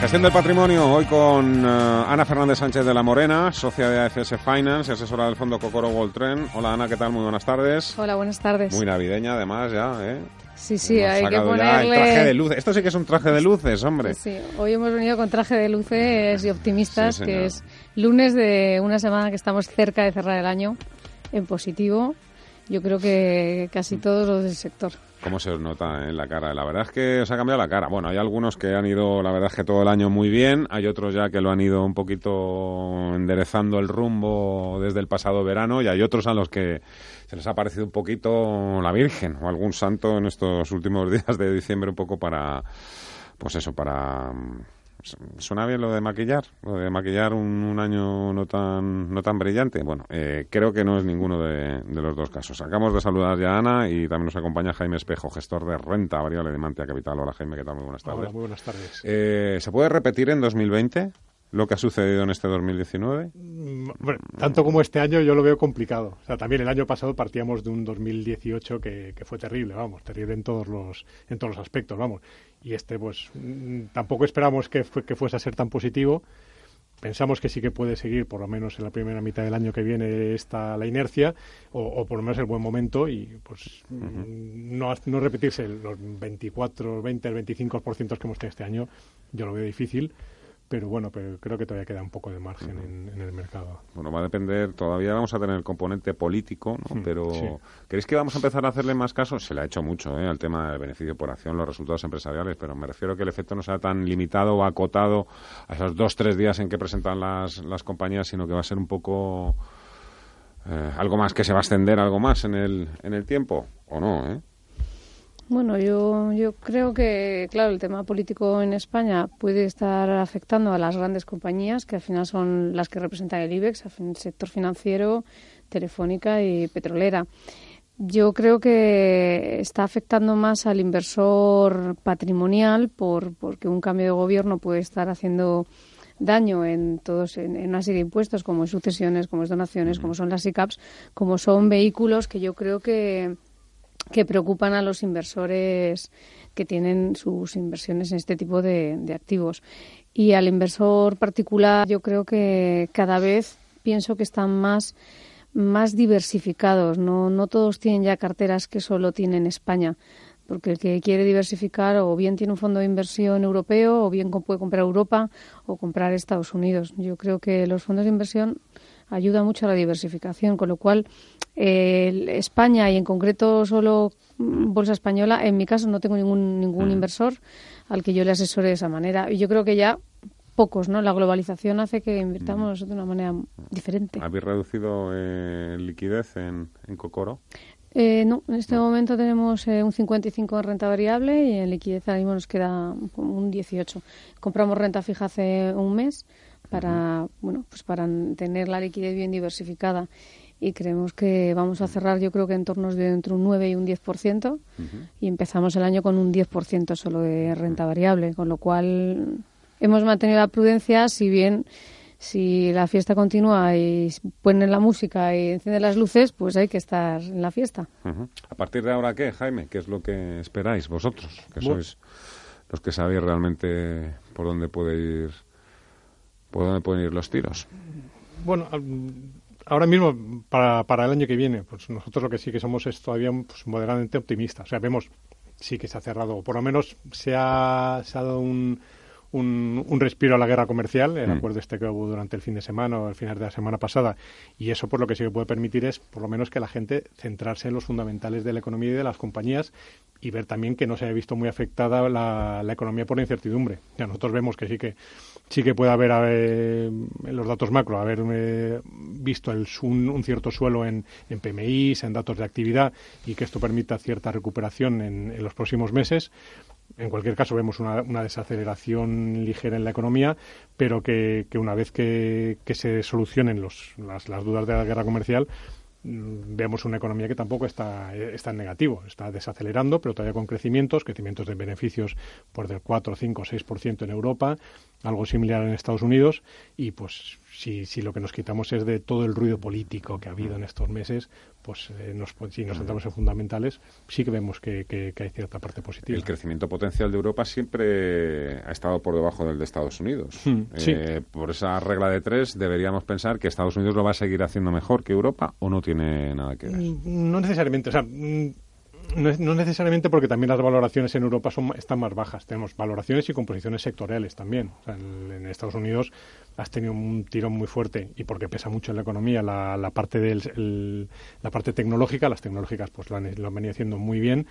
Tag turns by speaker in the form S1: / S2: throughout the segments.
S1: Gestión del patrimonio, hoy con eh, Ana Fernández Sánchez de la Morena, socia de AFS Finance y asesora del fondo Cocoro Gold Trend. Hola Ana, ¿qué tal? Muy buenas tardes.
S2: Hola, buenas tardes.
S1: Muy navideña además ya, ¿eh?
S2: Sí, sí, hay que ponerle...
S1: el traje de luces. Esto sí que es un traje de luces, hombre.
S2: Sí, hoy hemos venido con traje de luces y optimistas,
S1: Sí,
S2: que es lunes de una semana que estamos cerca de cerrar el año en positivo. Yo creo que casi todos los del sector.
S1: ¿Cómo se os nota en la cara? La verdad es que os ha cambiado la cara. Bueno, hay algunos que han ido, la verdad es que todo el año muy bien. Hay otros ya que lo han ido un poquito enderezando el rumbo desde el pasado verano. Y hay otros a los que se les ha parecido un poquito la Virgen o algún santo en estos últimos días de diciembre un poco para, pues eso, para... ¿Suena bien lo de maquillar? Lo de maquillar un, un año no tan, no tan brillante. Bueno, eh, creo que no es ninguno de, de los dos casos. Acabamos de saludar ya a Ana y también nos acompaña Jaime Espejo, gestor de renta variable de Mantia Capital. Hola Jaime, ¿qué tal? Muy buenas tardes.
S3: Hola, muy buenas tardes.
S1: Eh, ¿Se puede repetir en 2020 lo que ha sucedido en este 2019?
S3: Mm, bueno, tanto como este año yo lo veo complicado. O sea, también el año pasado partíamos de un 2018 que, que fue terrible, vamos, terrible en todos los en todos los aspectos, vamos. Y este, pues, mm, tampoco esperamos que, que fuese a ser tan positivo. Pensamos que sí que puede seguir, por lo menos en la primera mitad del año que viene, esta la inercia, o, o por lo menos el buen momento, y pues mm, no, no repetirse los 24, 20, el 25% que hemos tenido este año, yo lo veo difícil, pero bueno, pero creo que todavía queda un poco de margen en, en el mercado.
S1: Bueno, va a depender, todavía vamos a tener el componente político, ¿no?
S3: Mm,
S1: pero
S3: sí.
S1: ¿creéis que vamos a empezar a hacerle más caso? Se le ha hecho mucho ¿eh? al tema del beneficio por acción, los resultados empresariales, pero me refiero a que el efecto no sea tan limitado o acotado a esos dos, tres días en que presentan las, las compañías, sino que va a ser un poco eh, algo más que se va a extender, algo más en el, en el tiempo, ¿o no? ¿eh?
S2: Bueno, yo, yo creo que, claro, el tema político en España puede estar afectando a las grandes compañías, que al final son las que representan el IBEX, el sector financiero, telefónica y petrolera. Yo creo que está afectando más al inversor patrimonial por, porque un cambio de gobierno puede estar haciendo daño en todos en, en una serie de impuestos como es sucesiones, como es donaciones, como son las ICAPs, como son vehículos que yo creo que que preocupan a los inversores que tienen sus inversiones en este tipo de, activos. Y al inversor particular yo creo que cada vez pienso que están más, más diversificados. No, no todos tienen ya carteras que solo tienen España. Porque el que quiere diversificar o bien tiene un fondo de inversión europeo o bien puede comprar Europa o comprar Estados Unidos. Yo creo que los fondos de inversión ayudan mucho a la diversificación, con lo cual eh, España y en concreto solo mm, Bolsa Española, en mi caso no tengo ningún, ningún inversor al que yo le asesore de esa manera. Y yo creo que ya pocos, ¿no? La globalización hace que invirtamos de una manera diferente.
S1: ¿Habéis reducido eh, liquidez en, en Cocoro?
S2: Eh, no, en este momento tenemos eh, un 55 en renta variable y en liquidez ahora mismo nos queda un 18. Compramos renta fija hace un mes para, bueno, pues para tener la liquidez bien diversificada. Y creemos que vamos a cerrar yo creo que en tornos de entre un 9 y un 10% y empezamos el año con un 10% solo de renta variable, con lo cual hemos mantenido la prudencia si bien si la fiesta continúa y ponen la música y encienden las luces, pues hay que estar en la fiesta.
S1: ¿A partir de ahora qué, Jaime? ¿Qué es lo que esperáis vosotros? Que sois los que sabéis realmente por dónde puede ir, por dónde pueden ir los tiros.
S3: Bueno, ahora mismo, para, para el año que viene, pues nosotros lo que sí que somos es todavía pues, moderadamente optimistas. O sea, vemos, sí que se ha cerrado, o por lo menos se ha, se ha dado un, un, un respiro a la guerra comercial, el
S1: Mm.
S3: acuerdo este que hubo durante el fin de semana o el final de la semana pasada. Y eso, por lo que sí que puede permitir es, por lo menos, que la gente centrarse en los fundamentales de la economía y de las compañías y ver también que no se haya visto muy afectada la, la economía por la incertidumbre. Ya nosotros vemos que sí que sí que puede haber, eh, en los datos macro, haber eh, visto el, un, un cierto suelo en, en PMIs, en datos de actividad y que esto permita cierta recuperación en, en los próximos meses. En cualquier caso, vemos una, desaceleración ligera en la economía, pero que, una vez que, se solucionen los, las, las dudas de la guerra comercial, mm, vemos una economía que tampoco está, está en negativo, está desacelerando, pero todavía con crecimientos, crecimientos de beneficios por del 4, 5, 6% en Europa, algo similar en Estados Unidos, y pues si, si lo que nos quitamos es de todo el ruido político que ha habido en estos meses, pues eh, nos, si nos centramos en fundamentales, sí que vemos que, que, hay cierta parte positiva.
S1: El crecimiento potencial de Europa siempre ha estado por debajo del de Estados Unidos. Hmm, eh, por esa regla de tres, deberíamos pensar que Estados Unidos lo va a seguir haciendo mejor que Europa o no tiene nada que ver.
S3: Mm, no necesariamente. O sea, mm, no, necesariamente porque también las valoraciones en Europa son, están más bajas. Tenemos valoraciones y composiciones sectoriales también. en, Estados Unidos has tenido un tirón muy fuerte y porque pesa mucho en la economía la, la parte del, la parte tecnológica. Las tecnológicas pues lo han, lo han, venido haciendo muy bien.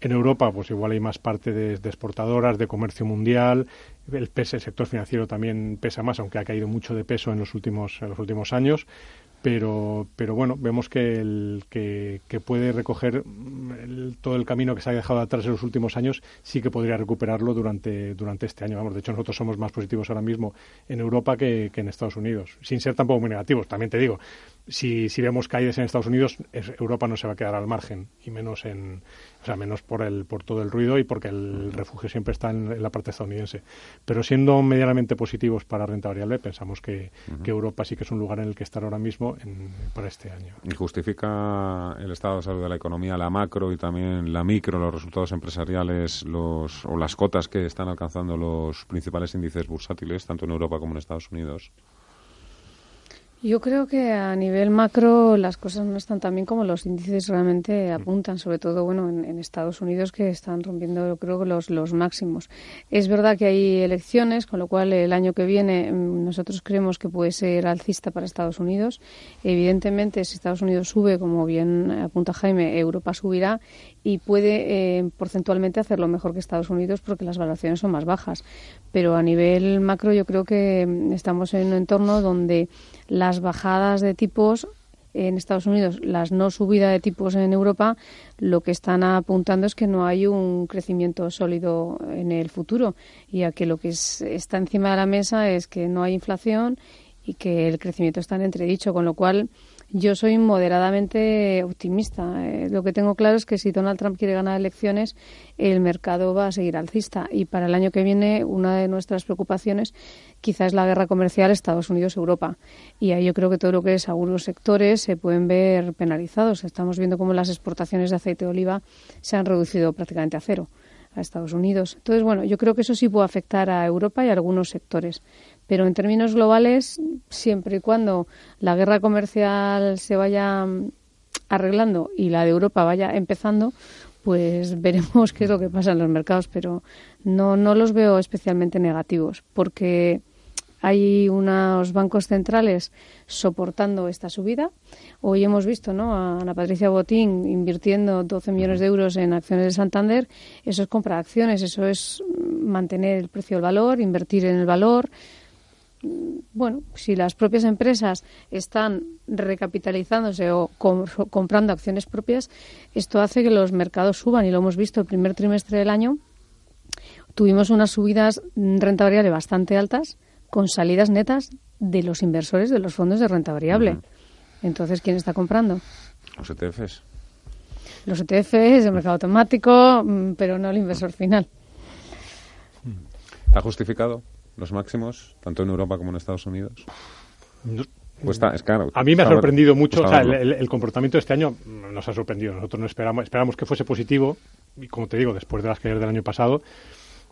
S3: En Europa pues igual hay más parte de, exportadoras, de comercio mundial. El, el sector financiero también pesa más, aunque ha caído mucho de peso en los últimos, en los últimos años pero, pero bueno, vemos que, el, que, puede recoger todo el camino que se ha dejado atrás en los últimos años, sí que podría recuperarlo durante, durante este año. Vamos, de hecho, nosotros somos más positivos ahora mismo en Europa que, que en Estados Unidos, sin ser tampoco muy negativos. También te digo, si, si vemos caídas en Estados Unidos, Europa no se va a quedar al margen, y menos en, o sea, menos por el, por todo el ruido y porque el refugio siempre está en, la parte estadounidense. Pero siendo medianamente positivos para renta variable, pensamos que, Europa sí que es un lugar en el que estar ahora mismo para este año.
S1: ¿Y justifica el estado de salud de la economía, la macro y también la micro, los resultados empresariales los, o las cotas que están alcanzando los principales índices bursátiles, tanto en Europa como en Estados Unidos?
S2: Yo creo que a nivel macro las cosas no están tan bien como los índices realmente apuntan, sobre todo bueno en, Estados Unidos que están rompiendo yo creo los, los máximos. Es verdad que hay elecciones, con lo cual el año que viene mm, nosotros creemos que puede ser alcista para Estados Unidos. Evidentemente, si Estados Unidos sube, como bien apunta Jaime, Europa subirá y puede eh, porcentualmente hacerlo mejor que Estados Unidos porque las valoraciones son más bajas. Pero a nivel macro yo creo que mm, estamos en un entorno donde las bajadas de tipos en Estados Unidos, las no subida de tipos en Europa, lo que están apuntando es que no hay un crecimiento sólido en el futuro y a que lo que está encima de la mesa es que no hay inflación y que el crecimiento está en entredicho, con lo cual yo soy moderadamente optimista. Eh, lo que tengo claro es que si Donald Trump quiere ganar elecciones, el mercado va a seguir alcista. Y para el año que viene, una de nuestras preocupaciones quizás es la guerra comercial Estados Unidos-Europa. Y ahí yo creo que todo lo que es algunos sectores se pueden ver penalizados. Estamos viendo cómo las exportaciones de aceite de oliva se han reducido prácticamente a cero a Estados Unidos. Entonces, bueno, yo creo que eso sí puede afectar a Europa y a algunos sectores. Pero en términos globales, siempre y cuando la guerra comercial se vaya mm, arreglando y la de Europa vaya empezando, pues veremos qué es lo que pasa en los mercados, pero no, no los veo especialmente negativos, porque hay unos bancos centrales soportando esta subida. Hoy hemos visto ¿no? a Ana Patricia Botín invirtiendo 12 millones de euros en acciones de Santander. Eso es comprar acciones, eso es mantener el precio del valor, invertir en el valor, bueno, si las propias empresas están recapitalizándose o comprando acciones propias, esto hace que los mercados suban y lo hemos visto el primer trimestre del año. Tuvimos unas subidas renta variable bastante altas con salidas netas de los inversores de los fondos de renta variable. Entonces, ¿quién está comprando?
S1: Los ETFs.
S2: Los ETFs, el mercado automático, mm, pero no el inversor final.
S1: ¿Está justificado? Los máximos, tanto en Europa como en Estados Unidos? Es caro.
S3: A mí me ha sorprendido mucho, o sea, el, comportamiento de este año nos ha sorprendido. Nosotros no esperamos, esperamos que fuese positivo, y como te digo, después de las caídas del año pasado,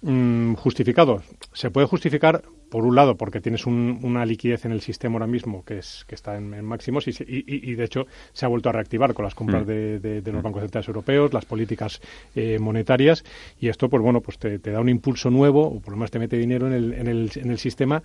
S3: mmm, justificado. Se puede justificar, por un lado, porque tienes una liquidez en el sistema ahora mismo que, es, que está en, máximos y, y, de hecho, se ha vuelto a reactivar con las compras mm. de, los mm. bancos centrales europeos, las políticas eh, monetarias y esto, pues bueno, pues te, da un impulso nuevo o por lo menos te mete dinero en el, en el, en el sistema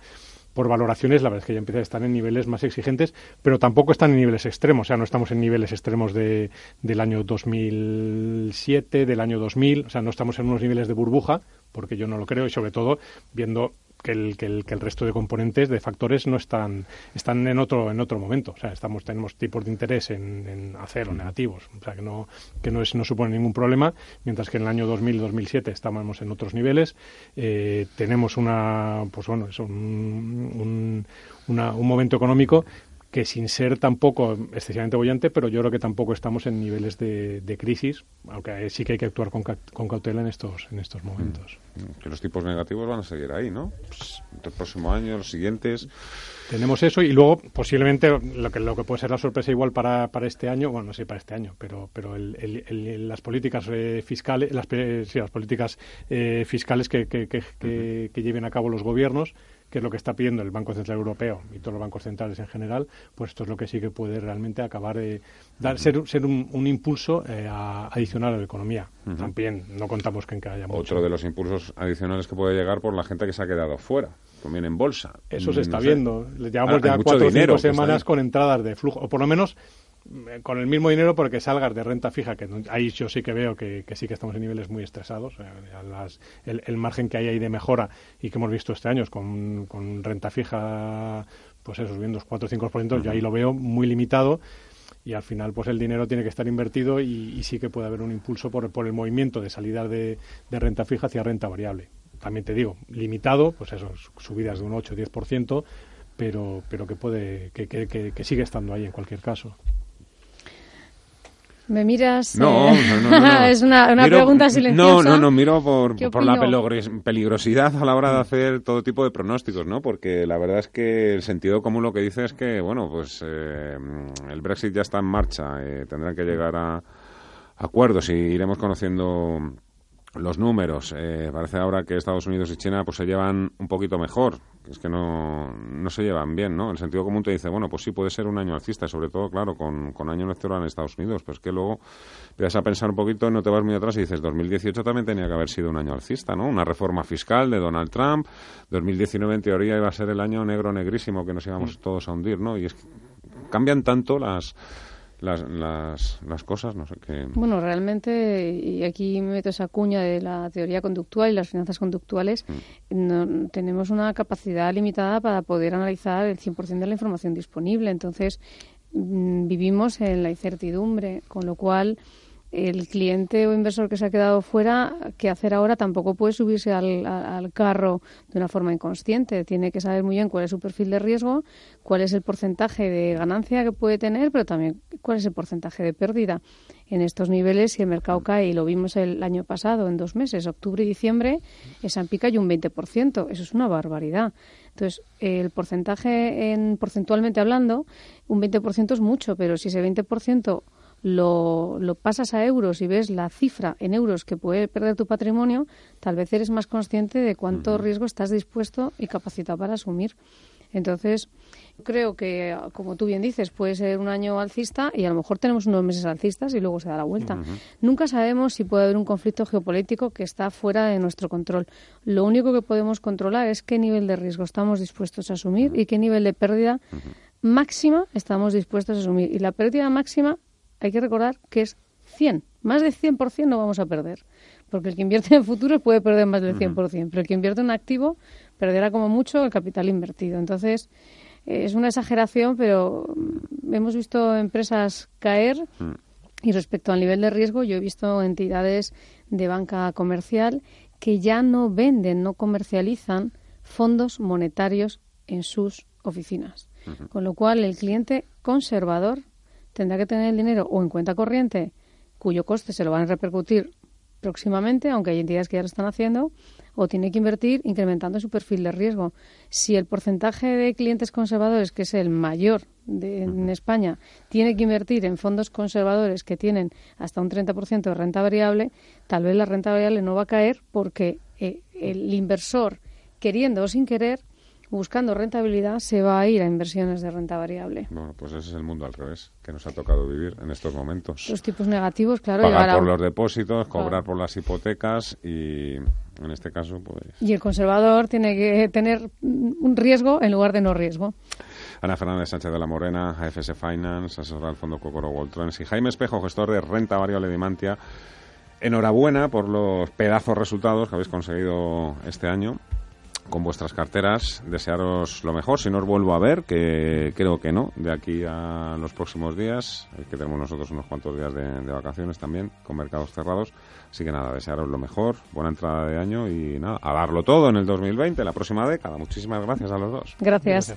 S3: por valoraciones, la verdad es que ya empieza a estar en niveles más exigentes, pero tampoco están en niveles extremos, o sea, no estamos en niveles extremos de, del año 2007, del año 2000, o sea, no estamos en unos niveles de burbuja, porque yo no lo creo, y sobre todo viendo que el, que el, que el resto de componentes, de factores, no están, están en otro, en otro momento. O sea, estamos, tenemos tipos de interés en, en acero negativos, o sea, que no, que no, es, no supone ningún problema, mientras que en el año 2000-2007 estábamos en otros niveles. Eh, tenemos una, pues bueno, es un, un, un momento económico que sin ser tampoco excesivamente bollante, pero yo creo que tampoco estamos en niveles de, crisis, aunque sí que hay que actuar con, cautela en estos, en estos momentos.
S1: Mm. Que los tipos negativos van a seguir ahí, ¿no? Pues, el próximo año, los siguientes.
S3: Tenemos eso y luego posiblemente lo que, lo que puede ser la sorpresa igual para, para este año, bueno, no sé para este año, pero, pero el, las políticas eh, fiscales, las, sí, las políticas eh, fiscales que, que, que, que lleven a cabo los gobiernos que es lo que está pidiendo el Banco Central Europeo y todos los bancos centrales en general, pues esto es lo que sí que puede realmente acabar de dar, ser, ser un, impulso eh, adicional a la economía. También no contamos que haya mucho.
S1: Otro de los impulsos adicionales que puede llegar por la gente que se ha quedado fuera, también en bolsa.
S3: Eso se está viendo. Llevamos ya cuatro o cinco semanas con entradas de flujo, o por lo menos con el mismo dinero porque salgas de renta fija, que ahí yo sí que veo que, sí que estamos en niveles muy estresados. Eh, el, margen que hay ahí de mejora y que hemos visto este año con, con renta fija, pues eso, subiendo 4 o 5%, yo ahí lo veo muy limitado y al final pues el dinero tiene que estar invertido y, sí que puede haber un impulso por, por el movimiento de salida de, renta fija hacia renta variable. También te digo, limitado, pues eso, subidas de un 8 o 10%, pero, pero que puede que, que, que sigue estando ahí en cualquier caso.
S2: ¿Me miras?
S1: No, eh, no, no,
S2: es una, pregunta silenciosa.
S1: No, no, no, miro por, por la peligrosidad a la hora de hacer todo tipo de pronósticos, ¿no? Porque la verdad es que el sentido común lo que dice es que, bueno, pues eh, el Brexit ya está en marcha, eh, tendrán que llegar a acuerdos y iremos conociendo los números. Eh, parece ahora que Estados Unidos y China pues se llevan un poquito mejor. Es que no, no se llevan bien, ¿no? El sentido común te dice, bueno, pues sí puede ser un año alcista, sobre todo, claro, con, con año electoral en Estados Unidos. Pero es que luego empiezas a pensar un poquito, no te vas muy atrás y dices, 2018 también tenía que haber sido un año alcista, ¿no? Una reforma fiscal de Donald Trump. 2019 en teoría iba a ser el año negro negrísimo que nos íbamos mm. todos a hundir, ¿no? Y es que cambian tanto las las, las, las, cosas, no sé qué.
S2: Bueno, realmente, y aquí me meto esa cuña de la teoría conductual y las finanzas conductuales, mm. no, tenemos una capacidad limitada para poder analizar el 100% de la información disponible. Entonces, mm, vivimos en la incertidumbre, con lo cual el cliente o inversor que se ha quedado fuera, ¿qué hacer ahora? Tampoco puede subirse al, carro de una forma inconsciente. Tiene que saber muy bien cuál es su perfil de riesgo, cuál es el porcentaje de ganancia que puede tener, pero también cuál es el porcentaje de pérdida. En estos niveles, si el mercado cae, y lo vimos el año pasado, en dos meses, octubre y diciembre, esa pica y un 20%. Eso es una barbaridad. Entonces, el porcentaje, en porcentualmente hablando, un 20% es mucho, pero si ese 20% lo, lo, pasas a euros y ves la cifra en euros que puede perder tu patrimonio, tal vez eres más consciente de cuánto riesgo estás dispuesto y capacitado para asumir. Entonces, creo que, como tú bien dices, puede ser un año alcista y a lo mejor tenemos unos meses alcistas y luego se da la vuelta. Nunca sabemos si puede haber un conflicto geopolítico que está fuera de nuestro control. Lo único que podemos controlar es qué nivel de riesgo estamos dispuestos a asumir y qué nivel de pérdida máxima estamos dispuestos a asumir. Y la pérdida máxima hay que recordar que es 100. Más del 100% no vamos a perder. Porque el que invierte en futuros puede perder más del 100%, pero el que invierte en activo perderá como mucho el capital invertido. Entonces, eh, es una exageración, pero mm, hemos visto empresas caer mm. y respecto al nivel de riesgo, yo he visto entidades de banca comercial que ya no venden, no comercializan fondos monetarios en sus oficinas. Con lo cual, el cliente conservador tendrá que tener el dinero o en cuenta corriente, cuyo coste se lo van a repercutir próximamente, aunque hay entidades que ya lo están haciendo, o tiene que invertir incrementando su perfil de riesgo. Si el porcentaje de clientes conservadores, que es el mayor en España, tiene que invertir en fondos conservadores que tienen hasta un 30% de renta variable, tal vez la renta variable no va a caer porque eh, el inversor, queriendo o sin querer, buscando rentabilidad se va a ir a inversiones de renta variable.
S1: Bueno, pues ese es el mundo al revés que nos ha tocado vivir en estos momentos.
S2: Los tipos negativos, claro.
S1: Pagar por los depósitos, cobrar por las hipotecas y en este caso, pues...
S2: Y el conservador tiene que tener un riesgo en lugar de no riesgo.
S1: Ana Fernández Sánchez de la Morena, AFS Finance, asesora del Fondo Cocoro Trans y Jaime Espejo, gestor de renta variable de Mantia. Enhorabuena por los pedazos resultados que habéis conseguido este año con vuestras carteras. Desearos lo mejor. Si no os vuelvo a ver, que creo que no, de aquí a los próximos días, que tenemos nosotros unos cuantos días de, vacaciones también, con mercados cerrados. Así que nada, desearos lo mejor, buena entrada de año y nada, a darlo todo en el 2020, la próxima década. Muchísimas gracias a los dos.
S2: gracias.